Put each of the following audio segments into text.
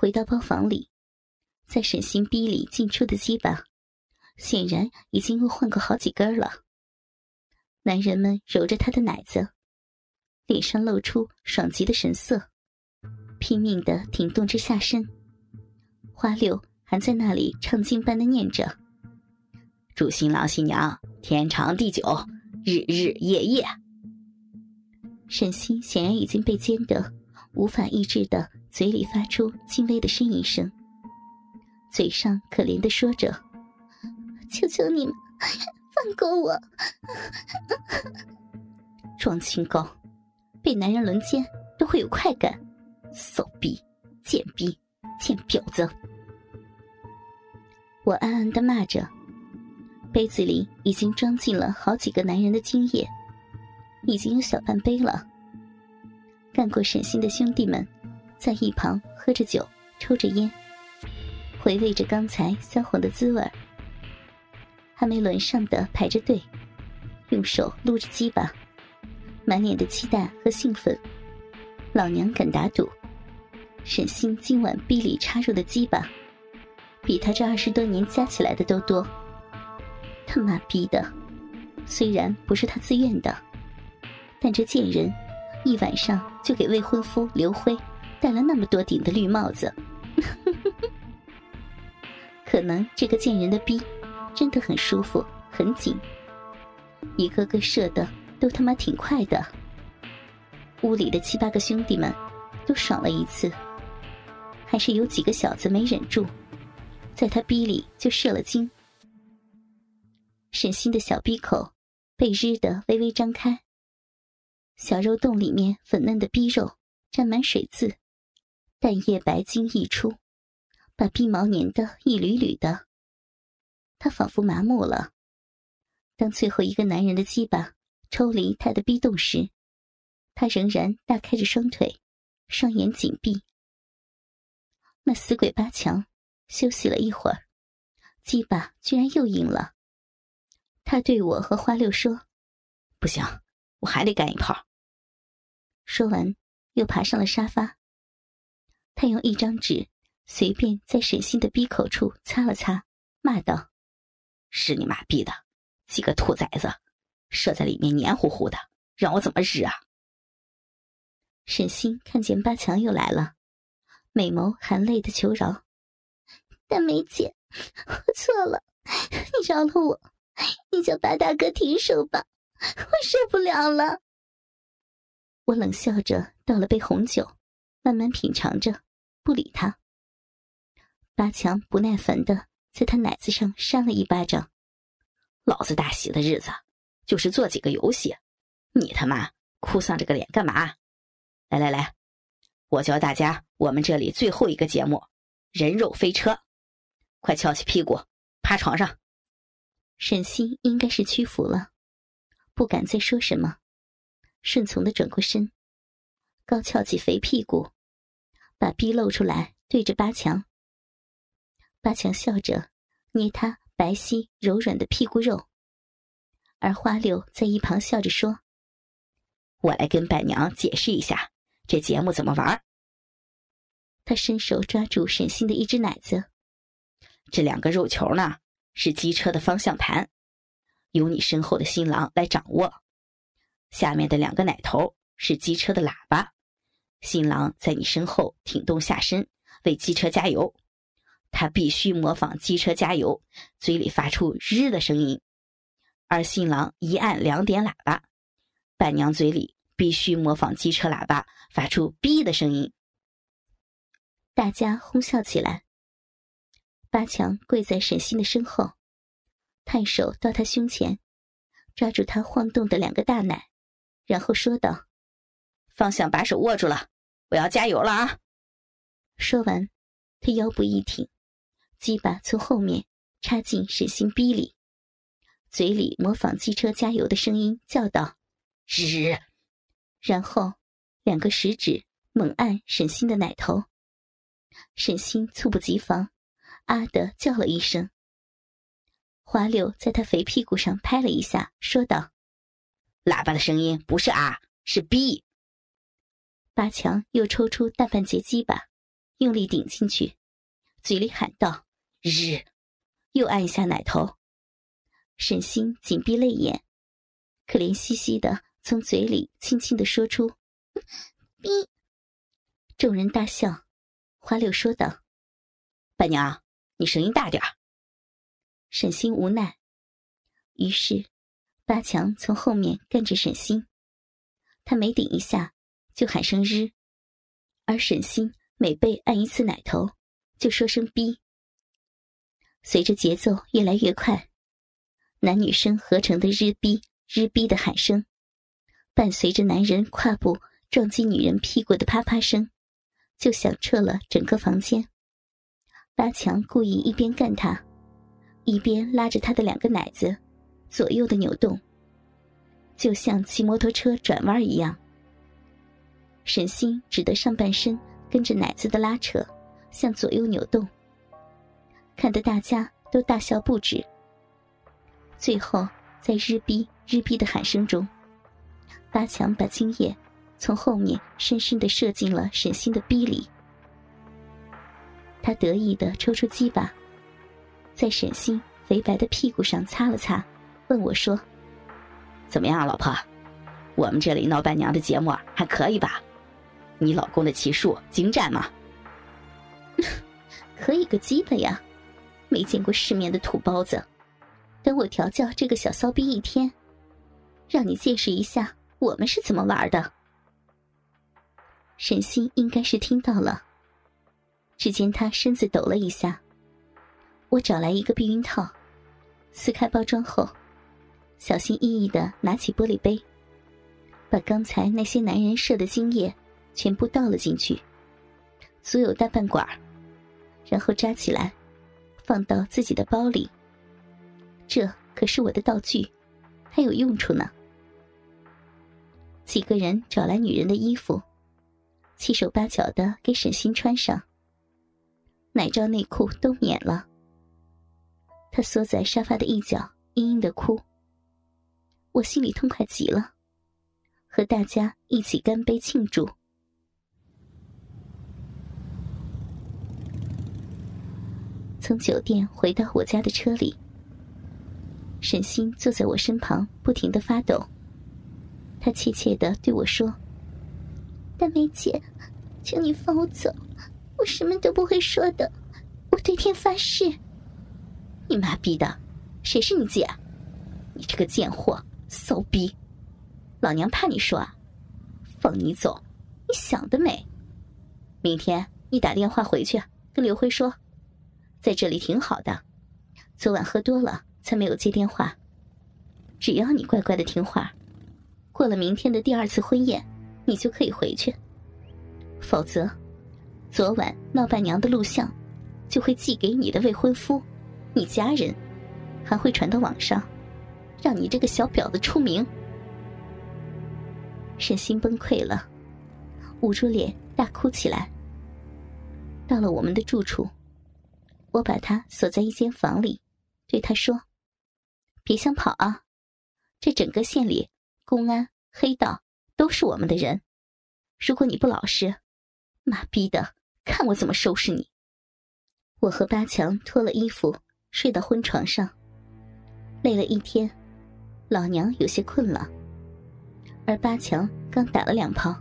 回到包房里，在沈心逼里进出的鸡巴，显然已经又换过好几根了。男人们揉着他的奶子，脸上露出爽极的神色，拼命的挺动着下身。花六还在那里唱经般的念着：“祝新郎新娘天长地久，日日夜夜。”沈心显然已经被奸得无法抑制的，嘴里发出轻微的呻吟声，嘴上可怜的说着：“求求你们。”放过我！装清高，被男人轮奸都会有快感。骚逼、贱逼、贱婊子！我暗暗的骂着，杯子里已经装进了好几个男人的精液，已经有小半杯了。干过沈心的兄弟们在一旁喝着酒，抽着烟，回味着刚才销魂的滋味。还没轮上的排着队，用手撸着鸡巴，满脸的期待和兴奋。老娘敢打赌，沈星今晚逼里插入的鸡巴，比他这二十多年加起来的都多。他妈逼的，虽然不是他自愿的，但这贱人一晚上就给未婚夫刘辉戴了那么多顶的绿帽子，可能这个贱人的逼。真的很舒服，很紧，一个个射的都他妈挺快的。屋里的七八个兄弟们都爽了一次，还是有几个小子没忍住，在他逼里就射了精。沈心的小逼口被日的微微张开，小肉洞里面粉嫩的逼肉沾满水渍，淡液白精溢出，把鬓毛粘得一缕缕的。他仿佛麻木了。当最后一个男人的鸡巴抽离他的逼洞时，他仍然大开着双腿，双眼紧闭。那死鬼八强休息了一会儿，鸡巴居然又硬了。他对我和花六说：“不行，我还得干一炮。”说完，又爬上了沙发。他用一张纸随便在沈心的逼口处擦了擦，骂道。是你妈逼的，几个兔崽子，射在里面黏糊糊的，让我怎么日啊！沈星看见八强又来了，美眸含泪的求饶：“大梅姐，我错了，你饶了我，你叫八大哥停手吧，我受不了了。”我冷笑着倒了杯红酒，慢慢品尝着，不理他。八强不耐烦的。在他奶子上扇了一巴掌，老子大喜的日子就是做几个游戏，你他妈哭丧着个脸干嘛？来来来，我教大家我们这里最后一个节目——人肉飞车，快翘起屁股趴床上。沈西应该是屈服了，不敢再说什么，顺从的转过身，高翘起肥屁股，把逼露出来，对着八强。八强笑着捏他白皙柔软的屁股肉，而花六在一旁笑着说：“我来跟伴娘解释一下这节目怎么玩。”他伸手抓住沈星的一只奶子，这两个肉球呢是机车的方向盘，由你身后的新郎来掌握；下面的两个奶头是机车的喇叭，新郎在你身后挺动下身为机车加油。他必须模仿机车加油，嘴里发出“日”的声音，而新郎一按两点喇叭，伴娘嘴里必须模仿机车喇叭发出“哔”的声音。大家哄笑起来。八强跪在沈星的身后，探手到他胸前，抓住他晃动的两个大奶，然后说道：“方向把手握住了，我要加油了啊！”说完，他腰部一挺。鸡巴从后面插进沈星逼里，嘴里模仿机车加油的声音叫道：“日！”然后两个食指猛按沈星的奶头。沈星猝不及防，啊的叫了一声。花柳在他肥屁股上拍了一下，说道：“喇叭的声音不是啊，是逼。”八强又抽出大半截鸡巴，用力顶进去，嘴里喊道：“日！”又按一下奶头。沈星紧闭泪眼，可怜兮兮的从嘴里轻轻的说出：“逼。”众人大笑。花柳说道：“伴娘，你声音大点沈星无奈，于是八强从后面跟着沈星，他每顶一下就喊声“日”，而沈星每被按一次奶头，就说声“逼”。随着节奏越来越快。男女生合成的“日逼日逼”的喊声，伴随着男人胯部撞击女人屁股的啪啪声，就响彻了整个房间。八强故意一边干他，一边拉着他的两个奶子，左右的扭动，就像骑摩托车转弯一样。沈星只得上半身跟着奶子的拉扯，向左右扭动，看得大家都大笑不止。最后，在“日逼日逼”的喊声中，八强把精液从后面深深的射进了沈星的逼里。他得意的抽出鸡巴，在沈星肥白的屁股上擦了擦，问我说：“怎么样，老婆？我们这里闹伴娘的节目还可以吧？你老公的骑术精湛吗？”“ 可以个鸡巴呀！没见过世面的土包子。”等我调教这个小骚逼一天，让你见识一下我们是怎么玩的。沈星应该是听到了，只见他身子抖了一下。我找来一个避孕套，撕开包装后，小心翼翼的拿起玻璃杯，把刚才那些男人射的精液全部倒了进去，足有大半管然后扎起来，放到自己的包里。这可是我的道具，还有用处呢。几个人找来女人的衣服，七手八脚的给沈星穿上。奶罩、内裤都免了。他缩在沙发的一角，嘤嘤的哭。我心里痛快极了，和大家一起干杯庆祝。从酒店回到我家的车里。沈星坐在我身旁，不停的发抖。他怯怯的对我说：“大梅姐，请你放我走，我什么都不会说的，我对天发誓。”你妈逼的，谁是你姐？你这个贱货，骚逼！老娘怕你说啊？放你走？你想得美！明天你打电话回去跟刘辉说，在这里挺好的，昨晚喝多了。才没有接电话。只要你乖乖的听话，过了明天的第二次婚宴，你就可以回去。否则，昨晚闹伴娘的录像就会寄给你的未婚夫、你家人，还会传到网上，让你这个小婊子出名。沈星崩溃了，捂住脸大哭起来。到了我们的住处，我把他锁在一间房里，对他说。别想跑啊！这整个县里，公安、黑道都是我们的人。如果你不老实，妈逼的，看我怎么收拾你！我和八强脱了衣服，睡到婚床上。累了一天，老娘有些困了，而八强刚打了两炮，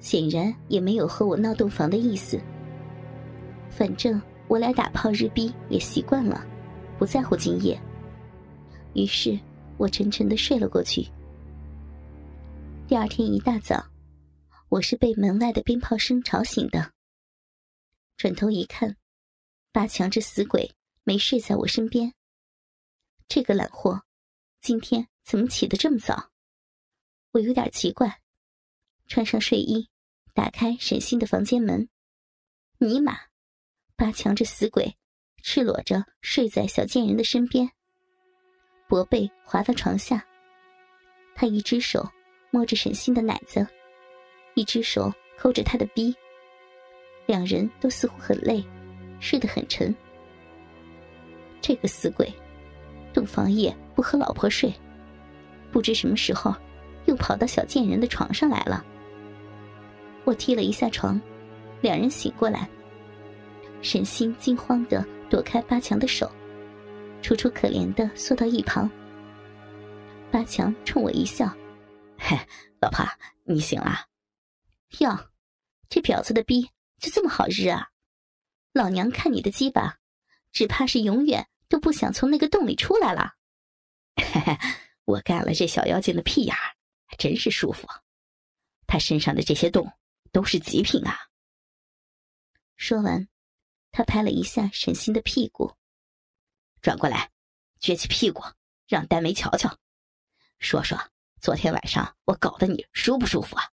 显然也没有和我闹洞房的意思。反正我俩打炮日逼也习惯了，不在乎今夜。于是，我沉沉的睡了过去。第二天一大早，我是被门外的鞭炮声吵醒的。转头一看，八强这死鬼没睡在我身边。这个懒货，今天怎么起得这么早？我有点奇怪，穿上睡衣，打开沈星的房间门。尼玛，八强这死鬼，赤裸着睡在小贱人的身边。薄被滑到床下，他一只手摸着沈星的奶子，一只手抠着他的逼，两人都似乎很累，睡得很沉。这个死鬼，洞房夜不和老婆睡，不知什么时候又跑到小贱人的床上来了。我踢了一下床，两人醒过来，沈心惊慌的躲开八强的手，楚楚可怜的缩到一旁。八强冲我一笑：“嘿，老婆，你醒了？哟，这婊子的逼就这么好日啊！老娘看你的鸡巴，只怕是永远都不想从那个洞里出来了。嘿嘿，我干了这小妖精的屁眼，真是舒服。他身上的这些洞都是极品啊！”说完，他拍了一下沈星的屁股，转过来，撅起屁股，让丹梅瞧瞧，说说昨天晚上我搞得你舒不舒服啊？